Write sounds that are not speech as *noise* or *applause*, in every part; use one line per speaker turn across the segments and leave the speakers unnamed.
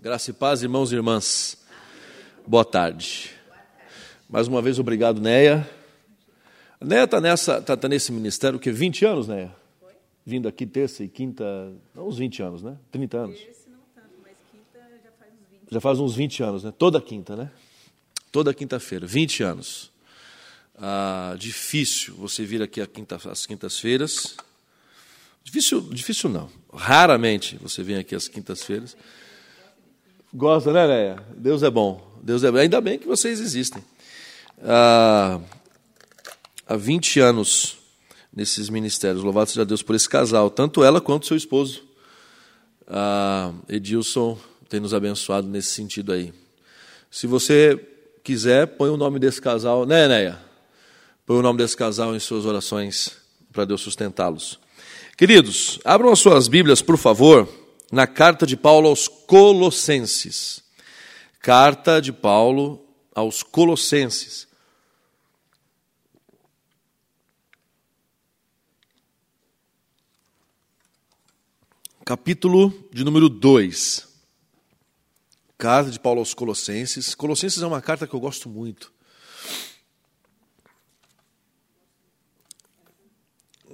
Graça e paz, irmãos e irmãs. Boa tarde. Mais uma vez, obrigado, Neia. A Neia está nessa, tá, tá nesse ministério, o quê? 20 anos, Neia? Vindo aqui terça e quinta, não uns 20 anos, né? 30 anos.
Esse não tanto, mas quinta já faz uns 20.
Já faz uns 20 anos, né? Toda quinta, né? Toda quinta-feira, 20 anos. Ah, difícil você vir aqui quinta, às quintas-feiras. Difícil, difícil não. Raramente você vem aqui às quintas-feiras. Gosta, né, Leia? Deus é bom. Deus é bom. Ainda bem que vocês existem. Ah, há 20 anos nesses ministérios. Louvado seja Deus por esse casal, tanto ela quanto seu esposo. Ah, Edilson tem nos abençoado nesse sentido aí. Se você quiser, põe o nome desse casal, né, Neia? Põe o nome desse casal em suas orações para Deus sustentá-los. Queridos, abram as suas Bíblias, por favor, na carta de Paulo aos Colossenses. Carta de Paulo aos Colossenses. Capítulo de número 2. Carta de Paulo aos Colossenses. Colossenses é uma carta que eu gosto muito.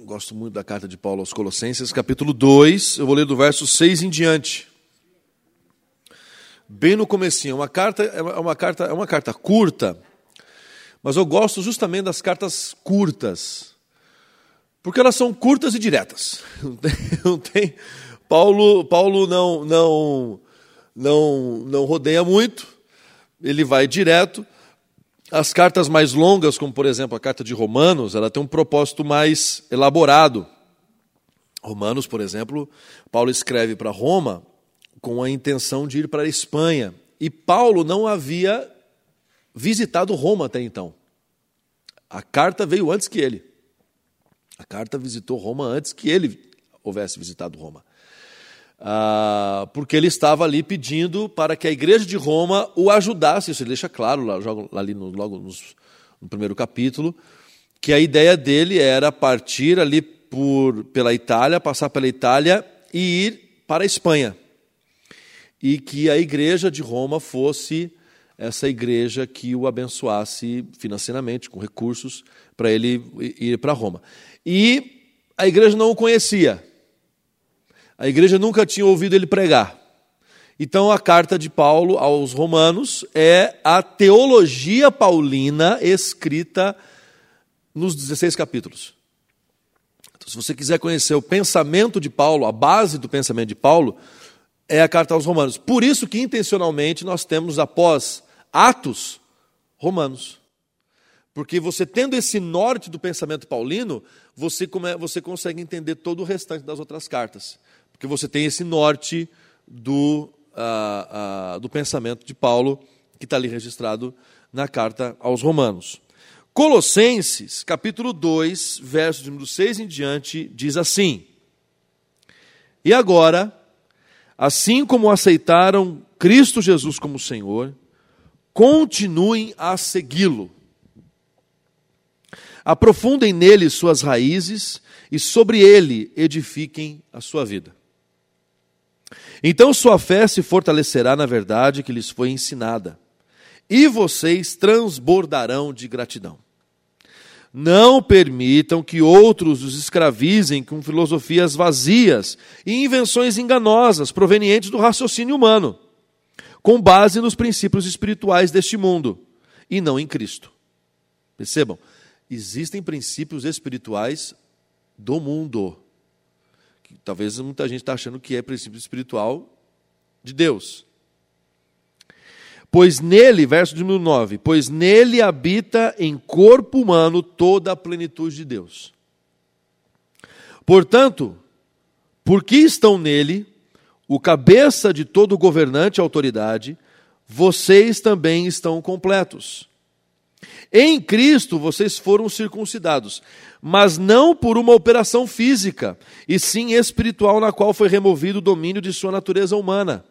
Gosto muito da carta de Paulo aos Colossenses, capítulo 2, eu vou ler do verso 6 em diante. Bem no comecinho, uma carta é uma carta é uma carta curta, mas eu gosto justamente das cartas curtas. Porque elas são curtas e diretas. Não tem, *laughs* não tem Paulo, Paulo não não não não rodeia muito. Ele vai direto. As cartas mais longas, como por exemplo a carta de Romanos, ela tem um propósito mais elaborado. Romanos, por exemplo, Paulo escreve para Roma com a intenção de ir para a Espanha. E Paulo não havia visitado Roma até então. A carta veio antes que ele. A carta visitou Roma antes que ele houvesse visitado Roma ah, porque ele estava ali pedindo para que a igreja de Roma o ajudasse. Isso ele deixa claro lá, ali no, logo nos, no primeiro capítulo, que a ideia dele era partir ali por, pela Itália, passar pela Itália e ir para a Espanha. E que a igreja de Roma fosse essa igreja que o abençoasse financeiramente, com recursos, para ele ir para Roma. E a igreja não o conhecia. A igreja nunca tinha ouvido ele pregar. Então, a carta de Paulo aos Romanos é a teologia paulina escrita nos 16 capítulos. Então, se você quiser conhecer o pensamento de Paulo, a base do pensamento de Paulo, é a carta aos Romanos. Por isso que, intencionalmente, nós temos, após Atos, Romanos. Porque você tendo esse norte do pensamento paulino, você, você consegue entender todo o restante das outras cartas. Porque você tem esse norte do, uh, uh, do pensamento de Paulo, que está ali registrado na carta aos Romanos. Colossenses, capítulo 2, verso de número 6 em diante, diz assim: E agora, assim como aceitaram Cristo Jesus como Senhor, continuem a segui-lo. Aprofundem nele suas raízes e sobre ele edifiquem a sua vida. Então sua fé se fortalecerá na verdade que lhes foi ensinada, e vocês transbordarão de gratidão. Não permitam que outros os escravizem com filosofias vazias e invenções enganosas provenientes do raciocínio humano, com base nos princípios espirituais deste mundo e não em Cristo. Percebam, existem princípios espirituais do mundo talvez muita gente está achando que é princípio espiritual de Deus. Pois nele, verso de número 9, pois nele habita em corpo humano toda a plenitude de Deus. Portanto, porque estão nele, o cabeça de todo governante e autoridade, vocês também estão completos. Em Cristo vocês foram circuncidados, mas não por uma operação física, e sim espiritual, na qual foi removido o domínio de sua natureza humana.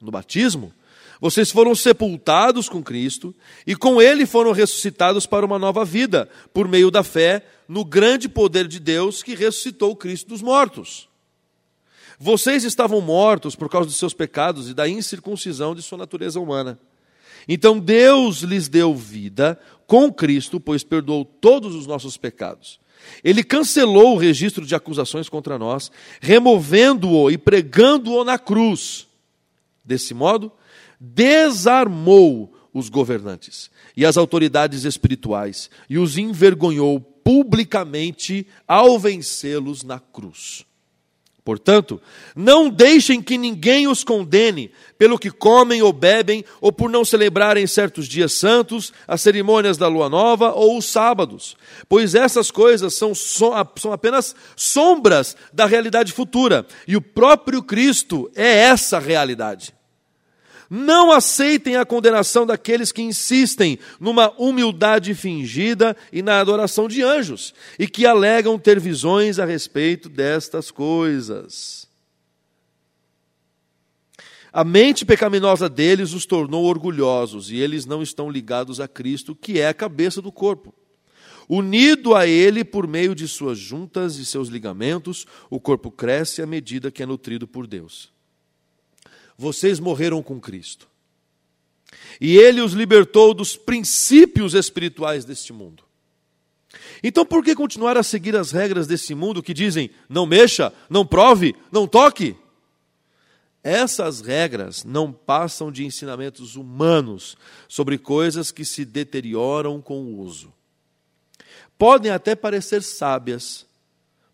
No batismo, vocês foram sepultados com Cristo e com Ele foram ressuscitados para uma nova vida, por meio da fé no grande poder de Deus que ressuscitou Cristo dos mortos. Vocês estavam mortos por causa dos seus pecados e da incircuncisão de sua natureza humana. Então Deus lhes deu vida com Cristo, pois perdoou todos os nossos pecados. Ele cancelou o registro de acusações contra nós, removendo-o e pregando-o na cruz. Desse modo, desarmou os governantes e as autoridades espirituais e os envergonhou publicamente ao vencê-los na cruz. Portanto, não deixem que ninguém os condene pelo que comem ou bebem, ou por não celebrarem certos dias santos, as cerimônias da lua nova ou os sábados, pois essas coisas são, são apenas sombras da realidade futura, e o próprio Cristo é essa realidade. Não aceitem a condenação daqueles que insistem numa humildade fingida e na adoração de anjos, e que alegam ter visões a respeito destas coisas. A mente pecaminosa deles os tornou orgulhosos, e eles não estão ligados a Cristo, que é a cabeça do corpo. Unido a Ele por meio de suas juntas e seus ligamentos, o corpo cresce à medida que é nutrido por Deus vocês morreram com Cristo. E ele os libertou dos princípios espirituais deste mundo. Então, por que continuar a seguir as regras desse mundo que dizem não mexa, não prove, não toque? Essas regras não passam de ensinamentos humanos sobre coisas que se deterioram com o uso. Podem até parecer sábias,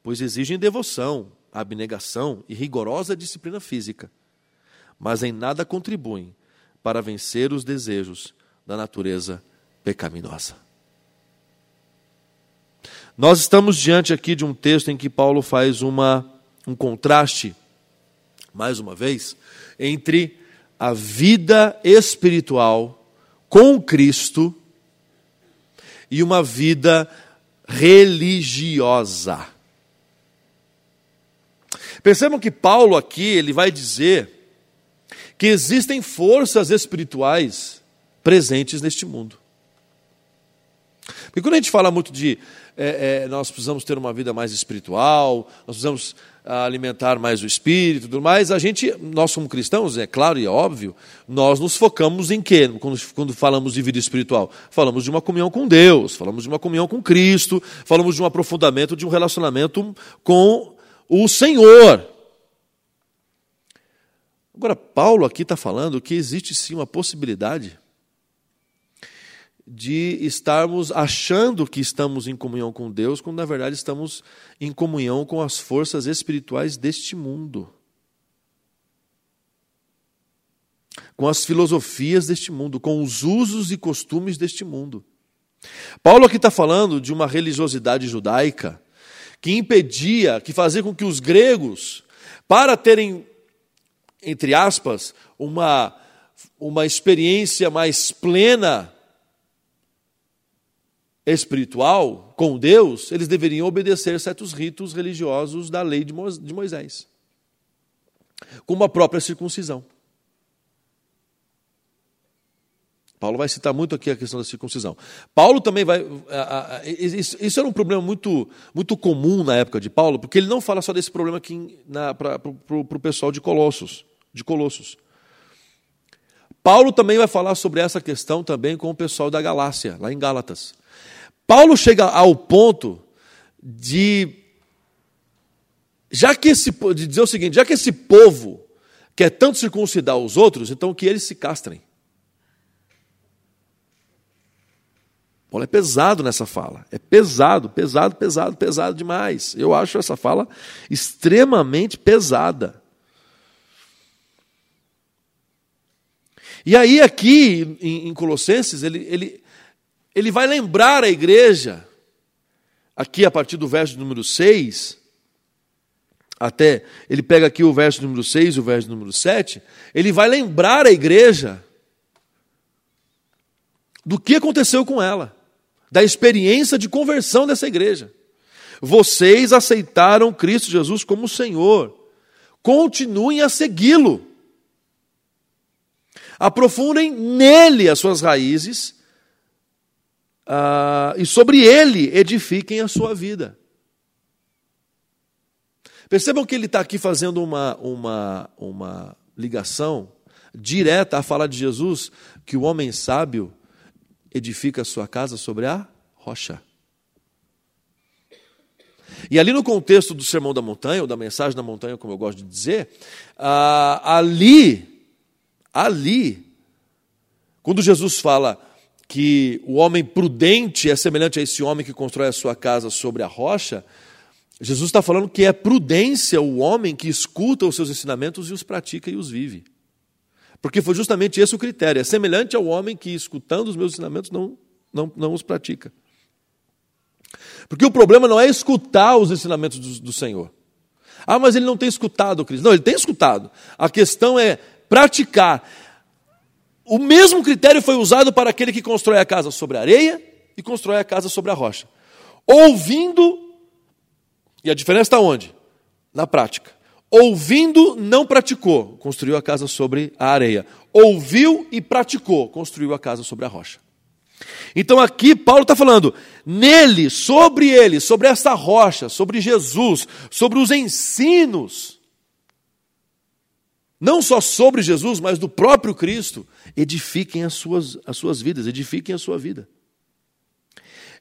pois exigem devoção, abnegação e rigorosa disciplina física mas em nada contribuem para vencer os desejos da natureza pecaminosa. Nós estamos diante aqui de um texto em que Paulo faz uma, um contraste, mais uma vez, entre a vida espiritual com Cristo e uma vida religiosa. Percebam que Paulo aqui ele vai dizer que existem forças espirituais presentes neste mundo. Porque quando a gente fala muito de é, é, nós precisamos ter uma vida mais espiritual, nós precisamos ah, alimentar mais o espírito tudo mais, a gente, nós como cristãos, é claro e é óbvio, nós nos focamos em quê? Quando, quando falamos de vida espiritual? Falamos de uma comunhão com Deus, falamos de uma comunhão com Cristo, falamos de um aprofundamento, de um relacionamento com o Senhor. Agora, Paulo aqui está falando que existe sim uma possibilidade de estarmos achando que estamos em comunhão com Deus, quando na verdade estamos em comunhão com as forças espirituais deste mundo. Com as filosofias deste mundo, com os usos e costumes deste mundo. Paulo aqui está falando de uma religiosidade judaica que impedia, que fazia com que os gregos, para terem entre aspas, uma, uma experiência mais plena espiritual com Deus, eles deveriam obedecer certos ritos religiosos da lei de Moisés, como a própria circuncisão. Paulo vai citar muito aqui a questão da circuncisão. Paulo também vai. Isso era um problema muito, muito comum na época de Paulo, porque ele não fala só desse problema aqui para o pessoal de Colossos de Colossos. Paulo também vai falar sobre essa questão também com o pessoal da Galácia, lá em Gálatas. Paulo chega ao ponto de já que esse de dizer o seguinte, já que esse povo quer tanto circuncidar os outros, então que eles se castrem. Paulo é pesado nessa fala. É pesado, pesado, pesado, pesado demais. Eu acho essa fala extremamente pesada. E aí, aqui em, Colossenses, ele, ele, ele vai lembrar a igreja, aqui a partir do verso número 6, até, ele pega aqui o verso número 6 e o verso número 7, ele vai lembrar a igreja do que aconteceu com ela, da experiência de conversão dessa igreja. Vocês aceitaram Cristo Jesus como Senhor, continuem a segui-lo. Aprofundem nele as suas raízes uh, e sobre ele edifiquem a sua vida. Percebam que ele está aqui fazendo uma, uma, uma ligação direta à fala de Jesus que o homem sábio edifica a sua casa sobre a rocha. E ali no contexto do Sermão da Montanha, ou da mensagem da montanha, como eu gosto de dizer, ah, ali, ali, quando Jesus fala que o homem prudente é semelhante a esse homem que constrói a sua casa sobre a rocha, Jesus está falando que é prudência o homem que escuta os seus ensinamentos e os pratica e os vive. Porque foi justamente esse o critério. É semelhante ao homem que, escutando os meus ensinamentos, não, não, não os pratica. Porque o problema não é escutar os ensinamentos do, do Senhor. Ah, mas ele não tem escutado, Cristo. Não, ele tem escutado. A questão é praticar. O mesmo critério foi usado para aquele que constrói a casa sobre a areia e constrói a casa sobre a rocha. Ouvindo, e a diferença está onde? Na prática. Ouvindo, não praticou, construiu a casa sobre a areia. Ouviu e praticou, construiu a casa sobre a rocha. Então aqui Paulo está falando, nele, sobre ele, sobre essa rocha, sobre Jesus, sobre os ensinos, não só sobre Jesus, mas do próprio Cristo, edifiquem as suas, as suas vidas, edifiquem a sua vida.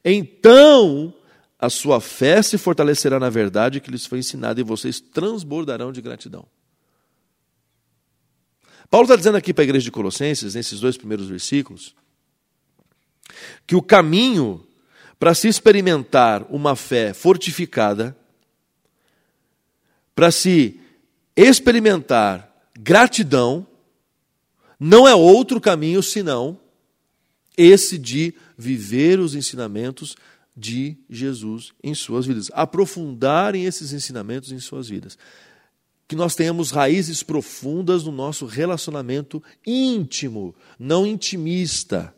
Então, a sua fé se fortalecerá na verdade que lhes foi ensinada e vocês transbordarão de gratidão. Paulo está dizendo aqui para a igreja de Colossenses, nesses dois primeiros versículos, que o caminho para se experimentar uma fé fortificada, para se experimentar gratidão, não é outro caminho senão esse de viver os ensinamentos de Jesus em suas vidas, aprofundarem esses ensinamentos em suas vidas. Que nós tenhamos raízes profundas no nosso relacionamento íntimo, não intimista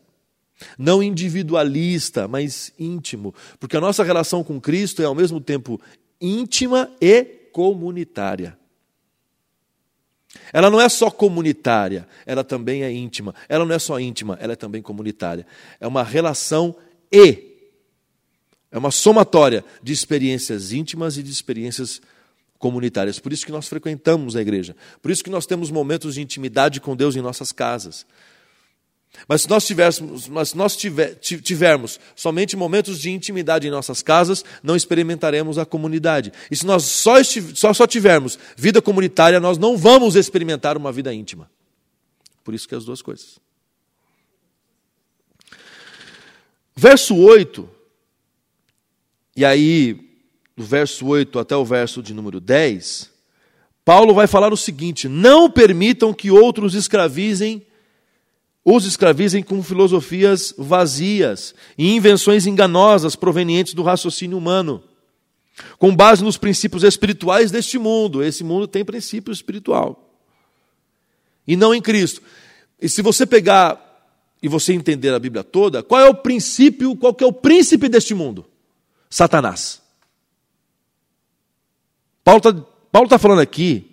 não individualista, mas íntimo, porque a nossa relação com Cristo é ao mesmo tempo íntima e comunitária. Ela não é só comunitária, ela também é íntima. Ela não é só íntima, ela é também comunitária. É uma relação e é uma somatória de experiências íntimas e de experiências comunitárias. Por isso que nós frequentamos a igreja. Por isso que nós temos momentos de intimidade com Deus em nossas casas. Mas se nós, tivéssemos, mas nós tiver, tivermos somente momentos de intimidade em nossas casas, não experimentaremos a comunidade. E se nós só, só, só tivermos vida comunitária, nós não vamos experimentar uma vida íntima. Por isso que é as duas coisas. Verso 8, e aí, do verso 8 até o verso de número 10, Paulo vai falar o seguinte: Não permitam que outros escravizem os escravizem com filosofias vazias e invenções enganosas provenientes do raciocínio humano, com base nos princípios espirituais deste mundo. Esse mundo tem princípio espiritual. E não em Cristo. E se você pegar e você entender a Bíblia toda, qual é o princípio, qual que é o príncipe deste mundo? Satanás. Paulo está tá falando aqui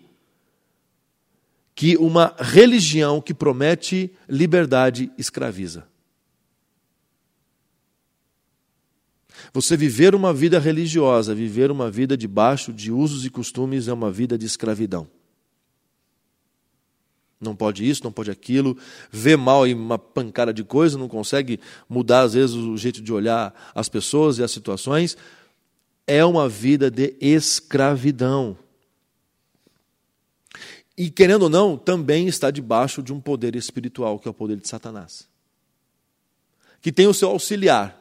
que uma religião que promete liberdade escraviza. Você viver uma vida religiosa, viver uma vida debaixo de usos e costumes é uma vida de escravidão. Não pode isso, não pode aquilo, vê mal em uma pancada de coisa, não consegue mudar às vezes o jeito de olhar as pessoas e as situações. É uma vida de escravidão e, querendo ou não, também está debaixo de um poder espiritual, que é o poder de Satanás. Que tem o seu auxiliar.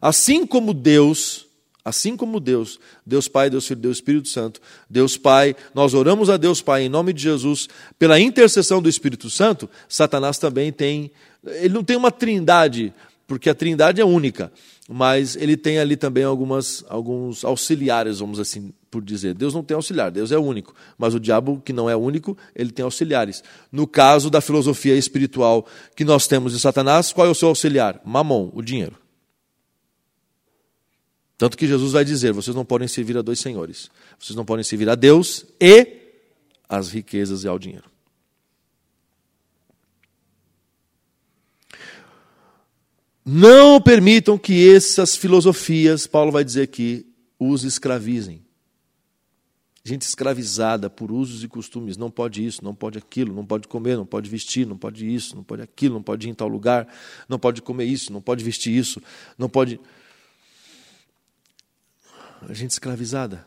Assim como Deus, assim como Deus, Deus Pai, Deus Filho, Deus Espírito Santo, Deus Pai, nós oramos a Deus Pai em nome de Jesus, pela intercessão do Espírito Santo, Satanás também tem, ele não tem uma trindade, porque a trindade é única, mas ele tem ali também algumas, alguns auxiliares, vamos assim por dizer. Deus não tem auxiliar, Deus é único, mas o diabo, que não é único, ele tem auxiliares. No caso da filosofia espiritual que nós temos de Satanás, qual é o seu auxiliar? Mamon, o dinheiro. Tanto que Jesus vai dizer: vocês não podem servir a dois senhores. Vocês não podem servir a Deus e as riquezas e ao dinheiro. Não permitam que essas filosofias, Paulo vai dizer aqui, os escravizem. Gente escravizada por usos e costumes. Não pode isso, não pode aquilo, não pode comer, não pode vestir, não pode isso, não pode aquilo, não pode ir em tal lugar, não pode comer isso, não pode vestir isso, não pode. A gente escravizada.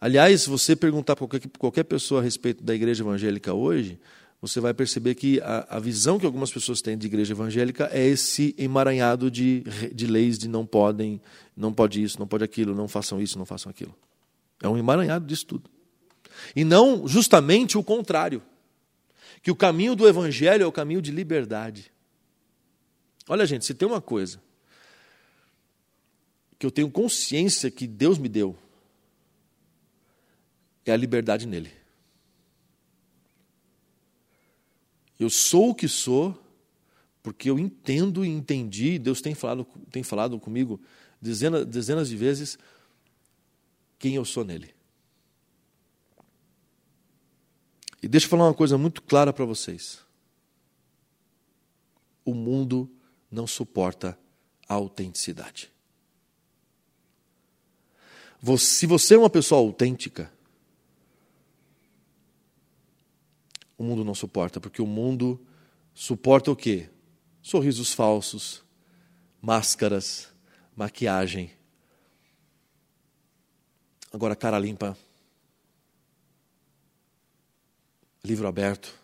Aliás, se você perguntar para qualquer, qualquer pessoa a respeito da igreja evangélica hoje, você vai perceber que a, a, visão que algumas pessoas têm de igreja evangélica é esse emaranhado de, de leis de não podem, não pode isso, não pode aquilo, não façam isso, não façam aquilo. É um emaranhado disso tudo. E não justamente o contrário. Que o caminho do evangelho é o caminho de liberdade. Olha, gente, se tem uma coisa que eu tenho consciência que Deus me deu, é a liberdade nele. Eu sou o que sou porque eu entendo e entendi, Deus tem falado, tem falado comigo dezenas, dezenas de vezes quem eu sou nele. E deixa eu falar uma coisa muito clara para vocês. O mundo não suporta a autenticidade. Se você é uma pessoa autêntica, o mundo não suporta, porque o mundo suporta o quê? Sorrisos falsos, máscaras, maquiagem. Agora, cara limpa, livro aberto,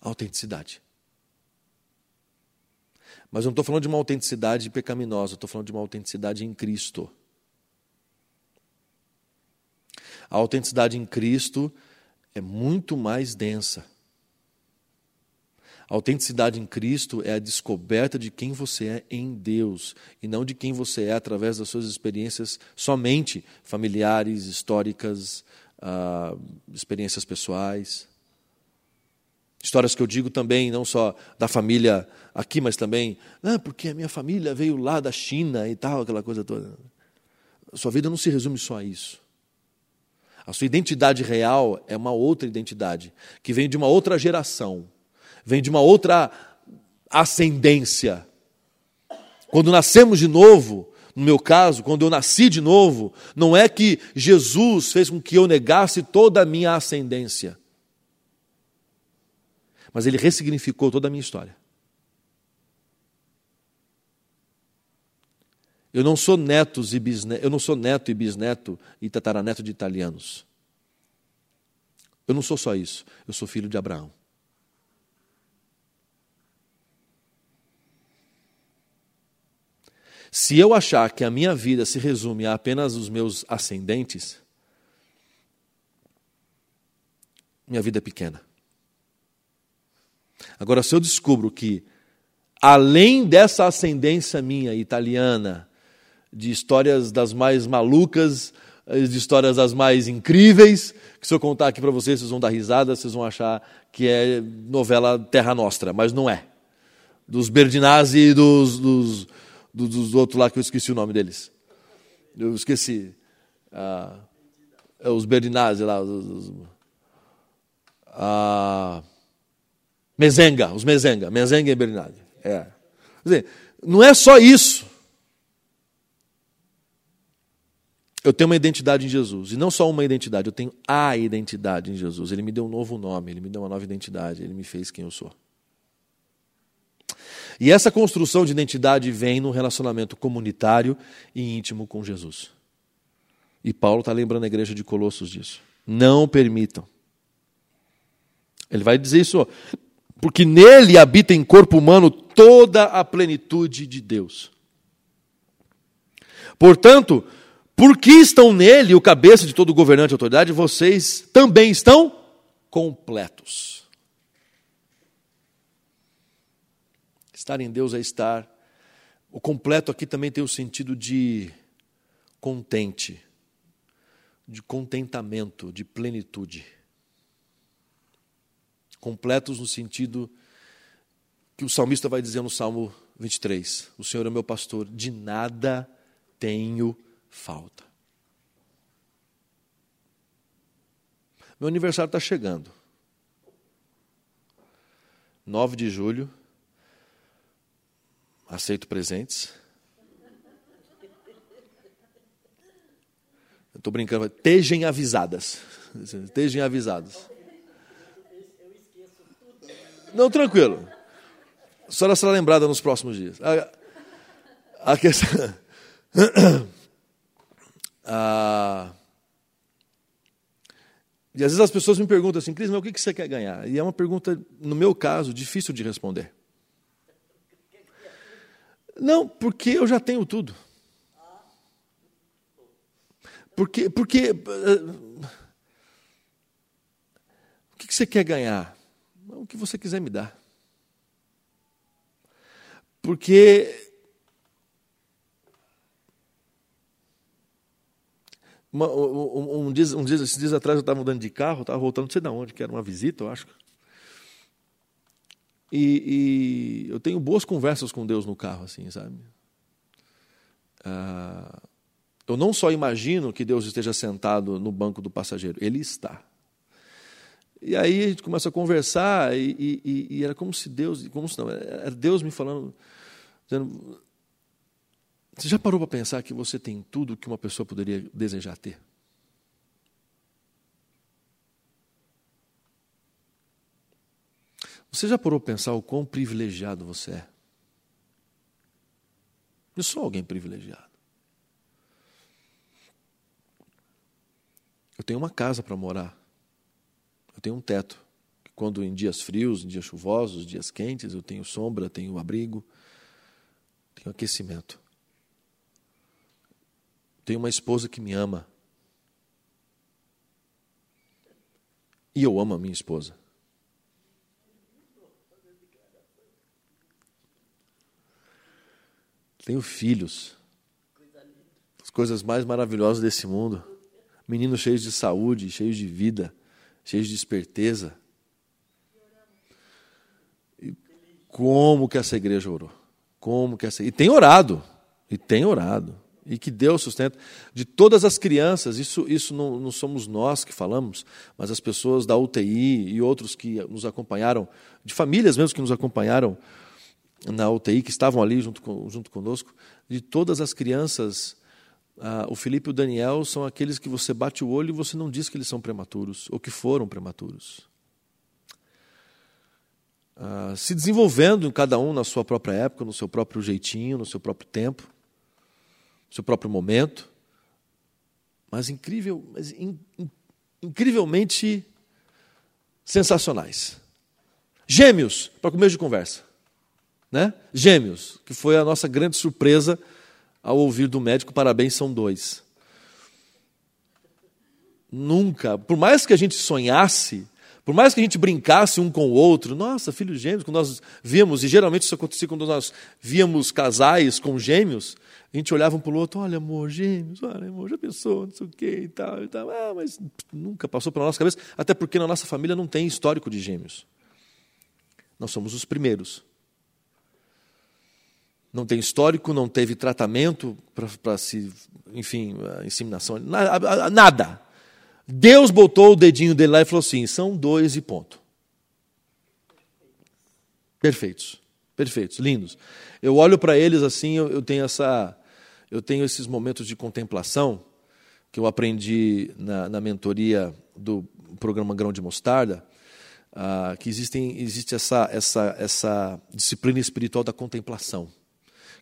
autenticidade. Mas eu não estou falando de uma autenticidade pecaminosa, estou falando de uma autenticidade em Cristo. A autenticidade em Cristo é muito mais densa. A autenticidade em Cristo é a descoberta de quem você é em Deus e não de quem você é através das suas experiências somente familiares, históricas, uh, experiências pessoais. Histórias que eu digo também, não só da família aqui, mas também, ah, porque a minha família veio lá da China e tal, aquela coisa toda. Sua vida não se resume só a isso. A sua identidade real é uma outra identidade, que vem de uma outra geração, vem de uma outra ascendência. Quando nascemos de novo, no meu caso, quando eu nasci de novo, não é que Jesus fez com que eu negasse toda a minha ascendência, mas ele ressignificou toda a minha história. Eu não sou netos e bisneto, eu não sou neto e bisneto e tataraneto de italianos. Eu não sou só isso, eu sou filho de Abraão. Se eu achar que a minha vida se resume a apenas os meus ascendentes, minha vida é pequena. Agora, se eu descubro que, além dessa ascendência minha italiana, de histórias das mais malucas, eh, de histórias das mais incríveis, que se eu contar aqui para vocês, vocês vão dar risada, vocês vão achar que é novela Terra Nostra, mas não é. Dos Berdinazzi e dos, dos, dos, dos outros lá que eu esqueci o nome deles. Eu esqueci. Ah, é os Berdinazzi lá. Os, os, ah, Mezenga, os Mezenga. Mezenga e Berdinazzi. É. Quer dizer, não é só isso. Eu tenho uma identidade em Jesus. E não só uma identidade, eu tenho a identidade em Jesus. Ele me deu um novo nome, ele me deu uma nova identidade, ele me fez quem eu sou. E essa construção de identidade vem no relacionamento comunitário e íntimo com Jesus. E Paulo está lembrando a igreja de Colossos disso. Não permitam. Ele vai dizer isso, porque nele habita em corpo humano toda a plenitude de Deus. Portanto, porque estão nele, o cabeça de todo governante e autoridade, vocês também estão completos. Estar em Deus é estar. O completo aqui também tem o sentido de contente, de contentamento, de plenitude. Completos no sentido que o salmista vai dizer no Salmo 23: O Senhor é meu pastor, de nada tenho falta. Meu aniversário está chegando. 9 de julho. Aceito presentes. Estou brincando. Tejem avisadas. Tejem avisadas. Não, tranquilo. A senhora será lembrada nos próximos dias. A, a questão. *coughs* a, e às vezes as pessoas me perguntam assim, Cris, mas o que você quer ganhar? E é uma pergunta, no meu caso, difícil de responder. Não, porque eu já tenho tudo. Porque, porque uh, o que você quer ganhar? O que você quiser me dar. Porque uma, um, um, dia, um dia, esses dias atrás eu estava mudando de carro, estava voltando, não sei de onde, que era uma visita, eu acho. E, e, eu tenho boas conversas com Deus no carro, assim, sabe? Ah, eu não só imagino que Deus esteja sentado no banco do passageiro, Ele está. E aí a gente começa a conversar e, e, e era como se Deus, como se não, era Deus me falando, dizendo, você já parou para pensar que você tem tudo que uma pessoa poderia desejar ter? Você já parou para pensar o quão privilegiado você é? Eu sou alguém privilegiado. Eu tenho uma casa para morar. Eu tenho um teto. Quando em dias frios, em dias chuvosos, dias quentes, eu tenho sombra, tenho abrigo, tenho aquecimento. Tenho uma esposa que me ama. E eu amo a minha esposa. Tenho filhos. As coisas mais maravilhosas desse mundo meninos cheios de saúde, cheios de vida, cheios de esperteza. E como que essa igreja orou? Como que essa... E tem orado, e tem orado. E que Deus sustenta. De todas as crianças, isso, isso não, não somos nós que falamos, mas as pessoas da UTI e outros que nos acompanharam, de famílias mesmo que nos acompanharam na UTI, que estavam ali junto, com, junto conosco, de todas as crianças ah, o Felipe e o Daniel são aqueles que você bate o olho e você não diz que eles são prematuros ou que foram prematuros. Ah, se desenvolvendo cada um na sua própria época, no seu próprio jeitinho, no seu próprio tempo, seu próprio momento, mas incrível, mas in, in, incrivelmente sensacionais. Gêmeos, para começo de conversa. Né? Gêmeos, que foi a nossa grande surpresa ao ouvir do médico, parabéns, são dois. Nunca, por mais que a gente sonhasse, por mais que a gente brincasse um com o outro, nossa, filhos gêmeos, quando nós víamos, e geralmente isso acontecia quando nós víamos casais com gêmeos, a gente olhava um para o outro, olha amor, gêmeos, olha amor, já pensou, não sei o que e tal, e tal. Ah, mas nunca passou pela nossa cabeça, até porque na nossa família não tem histórico de gêmeos. Nós somos os primeiros não tem histórico, não teve tratamento para se, enfim, inseminação, nada. Deus botou o dedinho dele lá e falou assim: são dois e ponto. Perfeitos, perfeitos, lindos. Eu olho para eles assim, eu, eu, tenho essa, eu tenho esses momentos de contemplação que eu aprendi na, na mentoria do programa Grão de Mostarda, ah, que existem, existe essa, essa, essa disciplina espiritual da contemplação.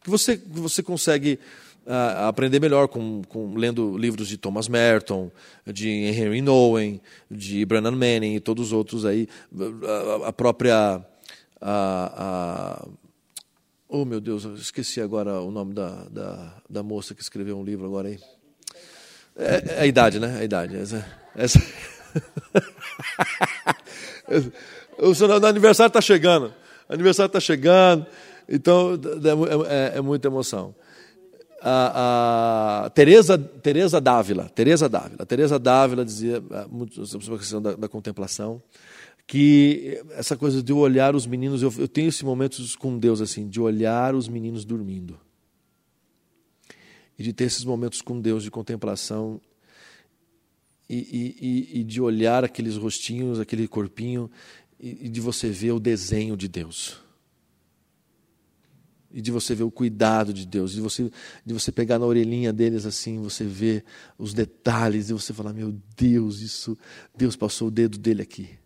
Que você, você consegue uh, aprender melhor com, com, lendo livros de Thomas Merton, de Henry Nowen, de Brennan Manning e todos os outros aí, a, a própria a, a, oh meu Deus, eu esqueci agora o nome da, da, da moça que escreveu um livro agora aí. É, é a idade, né? A idade. Essa, essa... *laughs* o seu aniversário está chegando. Aniversário está chegando. Então, é, é, é muita emoção. A, a Teresa, Teresa Dávila, Teresa Dávila, Teresa Dávila dizia é, muito sobre a questão da, da, contemplação, que essa coisa de olhar os meninos, eu, eu tenho esse momento com Deus assim, de olhar os meninos dormindo e de ter esses momentos com Deus de contemplação e, e, e de olhar aqueles rostinhos, aquele corpinho e, e de você ver o desenho de Deus E de você ver o cuidado de Deus, de você, de você pegar na orelhinha deles assim, você ver os detalhes, e você falar: Meu Deus, isso, Deus passou o dedo dele aqui.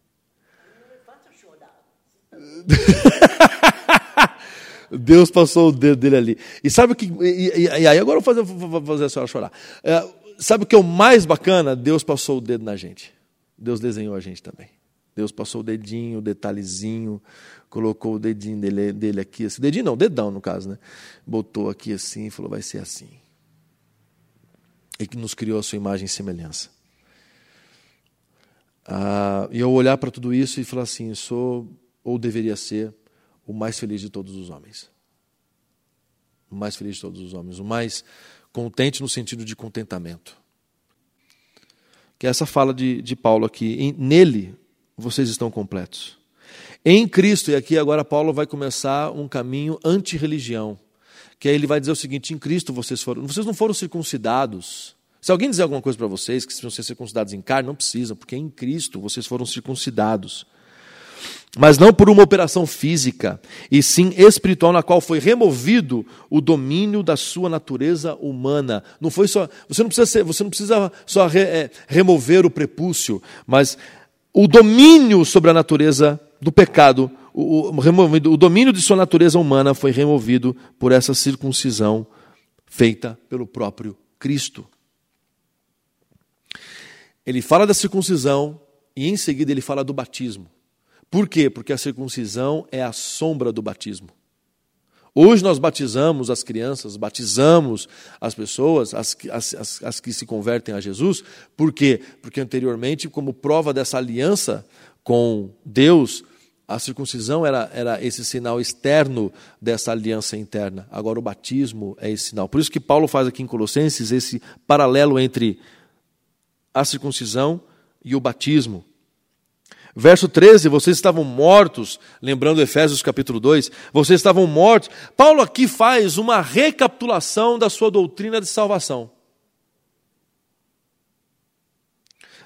*laughs* Deus passou o dedo dele ali. E sabe o que. E, e, e aí agora eu vou fazer, vou fazer a senhora chorar. É, sabe o que é o mais bacana? Deus passou o dedo na gente. Deus desenhou a gente também. Deus passou o dedinho, o detalhezinho, colocou o dedinho dele, dele aqui, assim. Dedinho não, dedão no caso, né? Botou aqui assim e falou: vai ser assim. E que nos criou a sua imagem e semelhança. Ah, e eu olhar para tudo isso e falar assim: sou, ou deveria ser, o mais feliz de todos os homens. O mais feliz de todos os homens. O mais contente no sentido de contentamento. Que é essa fala de, de Paulo aqui. nele vocês estão completos. Em Cristo, e aqui agora Paulo vai começar um caminho anti-religião. Que aí ele vai dizer o seguinte: em Cristo vocês foram. Vocês não foram circuncidados. Se alguém dizer alguma coisa para vocês, que precisam ser circuncidados em carne, não precisam, porque em Cristo vocês foram circuncidados mas não por uma operação física, e sim espiritual, na qual foi removido o domínio da sua natureza humana. Não foi só, você não precisa, ser, você não precisa só re, é, remover o prepúcio, mas o domínio sobre a natureza do pecado, o, o, removido, o domínio de sua natureza humana foi removido por essa circuncisão feita pelo próprio Cristo. Ele fala da circuncisão e em seguida ele fala do batismo. Por quê? Porque a circuncisão é a sombra do batismo. Hoje nós batizamos as crianças, batizamos as pessoas, as, as, as, as, que se convertem a Jesus. Por quê? Porque anteriormente, como prova dessa aliança com Deus, a circuncisão era, era esse sinal externo dessa aliança interna. Agora o batismo é esse sinal. Por isso que Paulo faz aqui em Colossenses esse paralelo entre a circuncisão e o batismo. Verso 13, vocês estavam mortos, lembrando Efésios capítulo 2, vocês estavam mortos. Paulo aqui faz uma recapitulação da sua doutrina de salvação.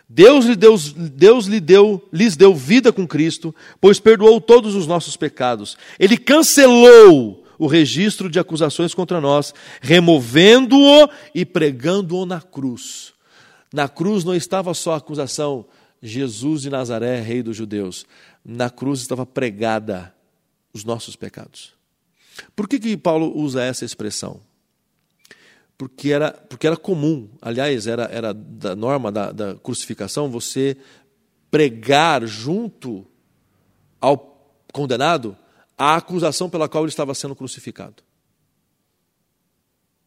Deus, lhe deu, Deus lhe deu, lhes deu vida com Cristo, pois perdoou todos os nossos pecados. Ele cancelou o registro de acusações contra nós, removendo-o e pregando-o na cruz. Na cruz não estava só a acusação Jesus de Nazaré, rei dos judeus. Na cruz estava pregada os nossos pecados. Por que, que Paulo usa essa expressão? Porque era, porque era comum, aliás, era, era da norma da, da crucificação você pregar junto ao condenado a acusação pela qual ele estava sendo crucificado.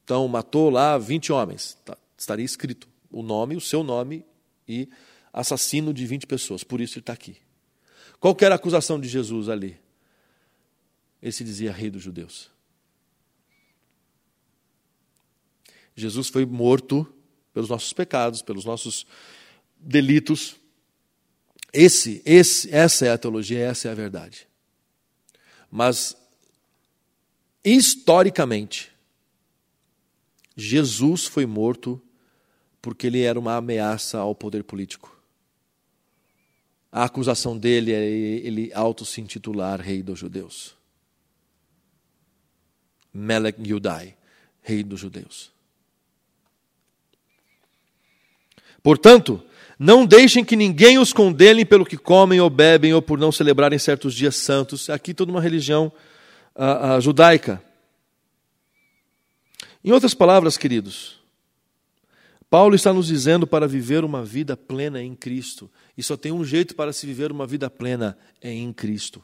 Então, matou lá 20 homens, tá, estaria escrito o nome, o seu nome e assassino de 20 pessoas, por isso ele está aqui. Qual era a acusação de Jesus ali? Ele se dizia rei dos judeus. Jesus foi morto pelos nossos pecados, pelos nossos delitos. Esse, esse, essa é a teologia, essa é a verdade. Mas historicamente, Jesus foi morto porque ele era uma ameaça ao poder político. A acusação dele é ele auto se intitular rei dos judeus. Melech Yudai, rei dos judeus. Portanto, não deixem que ninguém os condene pelo que comem ou bebem ou por não celebrarem certos dias santos. Aqui toda uma religião uh, uh, judaica. Em outras palavras, queridos, Paulo está nos dizendo para viver uma vida plena em Cristo. E só tem um jeito para se viver uma vida plena: é em Cristo.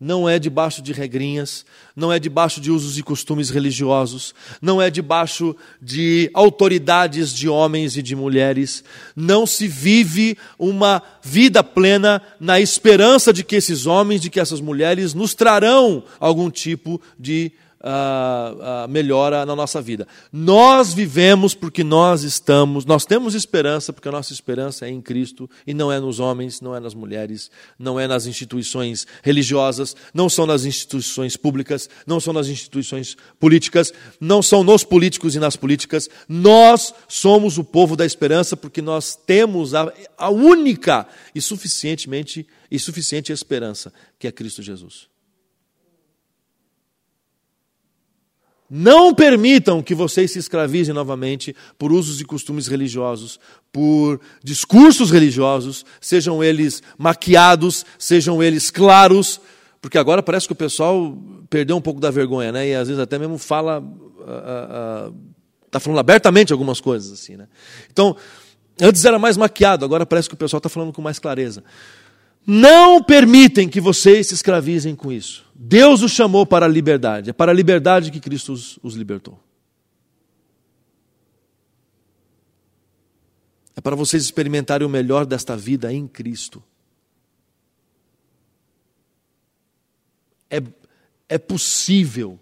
Não é debaixo de regrinhas, não é debaixo de usos e costumes religiosos, não é debaixo de autoridades de homens e de mulheres. Não se vive uma vida plena na esperança de que esses homens, de que essas mulheres nos trarão algum tipo de uh, uh, melhora na nossa vida. Nós vivemos porque nós estamos, nós temos esperança, porque a nossa esperança é em Cristo e não é nos homens, não é nas mulheres, não é nas instituições religiosas, não são nas instituições públicas, não são nas instituições políticas, não são nos políticos e nas políticas. Nós somos o povo da esperança porque nós temos a, a única e suficientemente e suficiente esperança, que é Cristo Jesus. Não permitam que vocês se escravizem novamente por usos e costumes religiosos, por discursos religiosos, sejam eles maquiados, sejam eles claros, porque agora parece que o pessoal perdeu um pouco da vergonha, né? E às vezes até mesmo fala, está ah, ah, ah, falando abertamente algumas coisas assim, né? Então, antes era mais maquiado, agora parece que o pessoal está falando com mais clareza. Não permitem que vocês se escravizem com isso. Deus os chamou para a liberdade. É para a liberdade que Cristo os, os libertou. É para vocês experimentarem o melhor desta vida em Cristo. É, é possível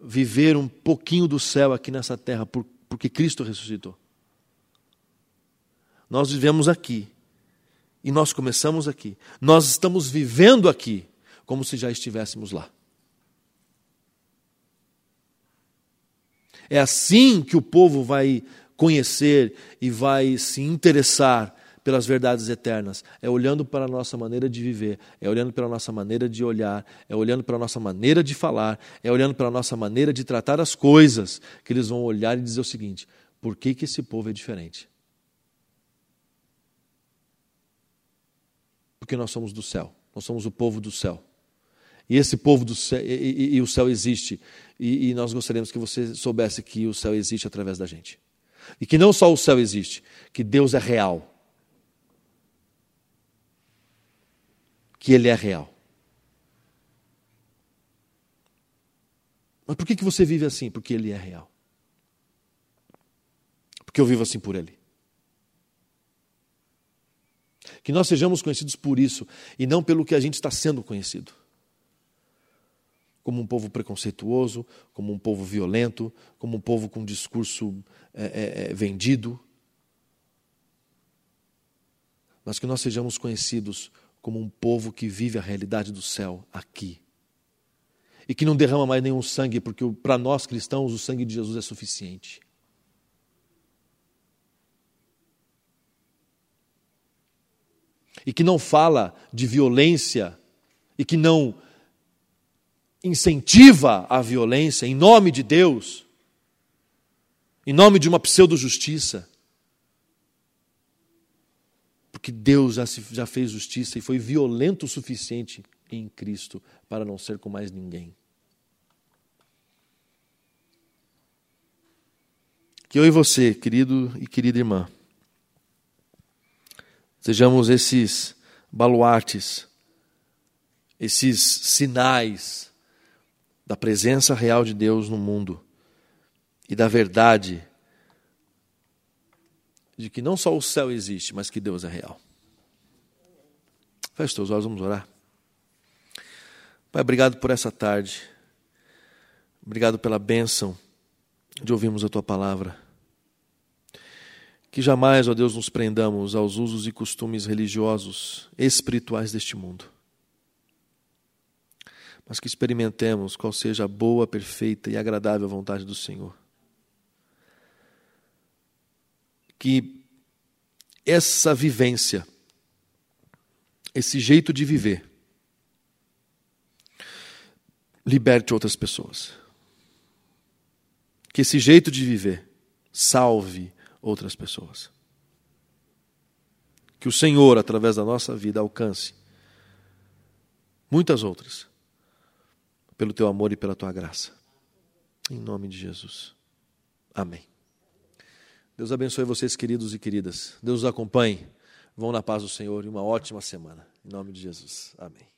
viver um pouquinho do céu aqui nessa terra por, porque Cristo ressuscitou. Nós vivemos aqui e nós começamos aqui. Nós estamos vivendo aqui como se já estivéssemos lá. É assim que o povo vai conhecer e vai se interessar pelas verdades eternas. É olhando para a nossa maneira de viver, é olhando para a nossa maneira de olhar, é olhando para a nossa maneira de falar, é olhando para a nossa maneira de tratar as coisas, que eles vão olhar e dizer o seguinte: por que, que esse povo é diferente? Porque nós somos do céu, nós somos o povo do céu. E esse povo do céu, e, e, e o céu existe. E, e nós gostaríamos que você soubesse que o céu existe através da gente. E que não só o céu existe, que Deus é real. Que Ele é real. Mas por que, que você vive assim? Porque Ele é real. Porque eu vivo assim por Ele. Que nós sejamos conhecidos por isso e não pelo que a gente está sendo conhecido. Como um povo preconceituoso, como um povo violento, como um povo com discurso é, é, é, vendido. Mas que nós sejamos conhecidos como um povo que vive a realidade do céu aqui. E que não derrama mais nenhum sangue, porque para nós cristãos o sangue de Jesus é suficiente. E que não fala de violência e que não incentiva a violência em nome de Deus, em nome de uma pseudo-justiça. Porque Deus já, se, já fez justiça e foi violento o suficiente em Cristo para não ser com mais ninguém. Que eu e você, querido e querida irmã, Sejamos esses baluartes, esses sinais da presença real de Deus no mundo e da verdade de que não só o céu existe, mas que Deus é real. Feche teus olhos, vamos orar. Pai, obrigado por essa tarde. Obrigado pela bênção de ouvirmos a tua palavra. Que jamais, ó Deus, nos prendamos aos usos e costumes religiosos, espirituais deste mundo. Mas que experimentemos qual seja a boa, perfeita e agradável vontade do Senhor. Que essa vivência, esse jeito de viver, liberte outras pessoas. Que esse jeito de viver salve outras pessoas. Que o Senhor, através da nossa vida, alcance muitas outras, pelo teu amor e pela tua graça. Em nome de Jesus. Amém. Deus abençoe vocês, queridos e queridas. Deus os acompanhe. Vão na paz do Senhor e uma ótima semana. Em nome de Jesus. Amém.